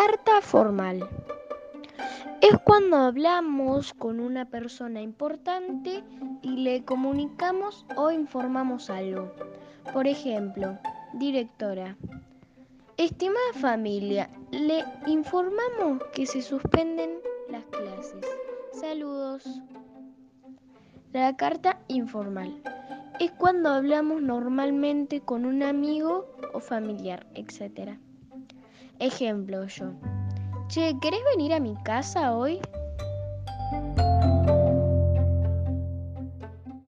carta formal. Es cuando hablamos con una persona importante y le comunicamos o informamos algo. Por ejemplo, directora. Estimada familia, le informamos que se suspenden las clases. Saludos. La carta informal. Es cuando hablamos normalmente con un amigo o familiar, etc. Ejemplo yo. Che, ¿querés venir a mi casa hoy?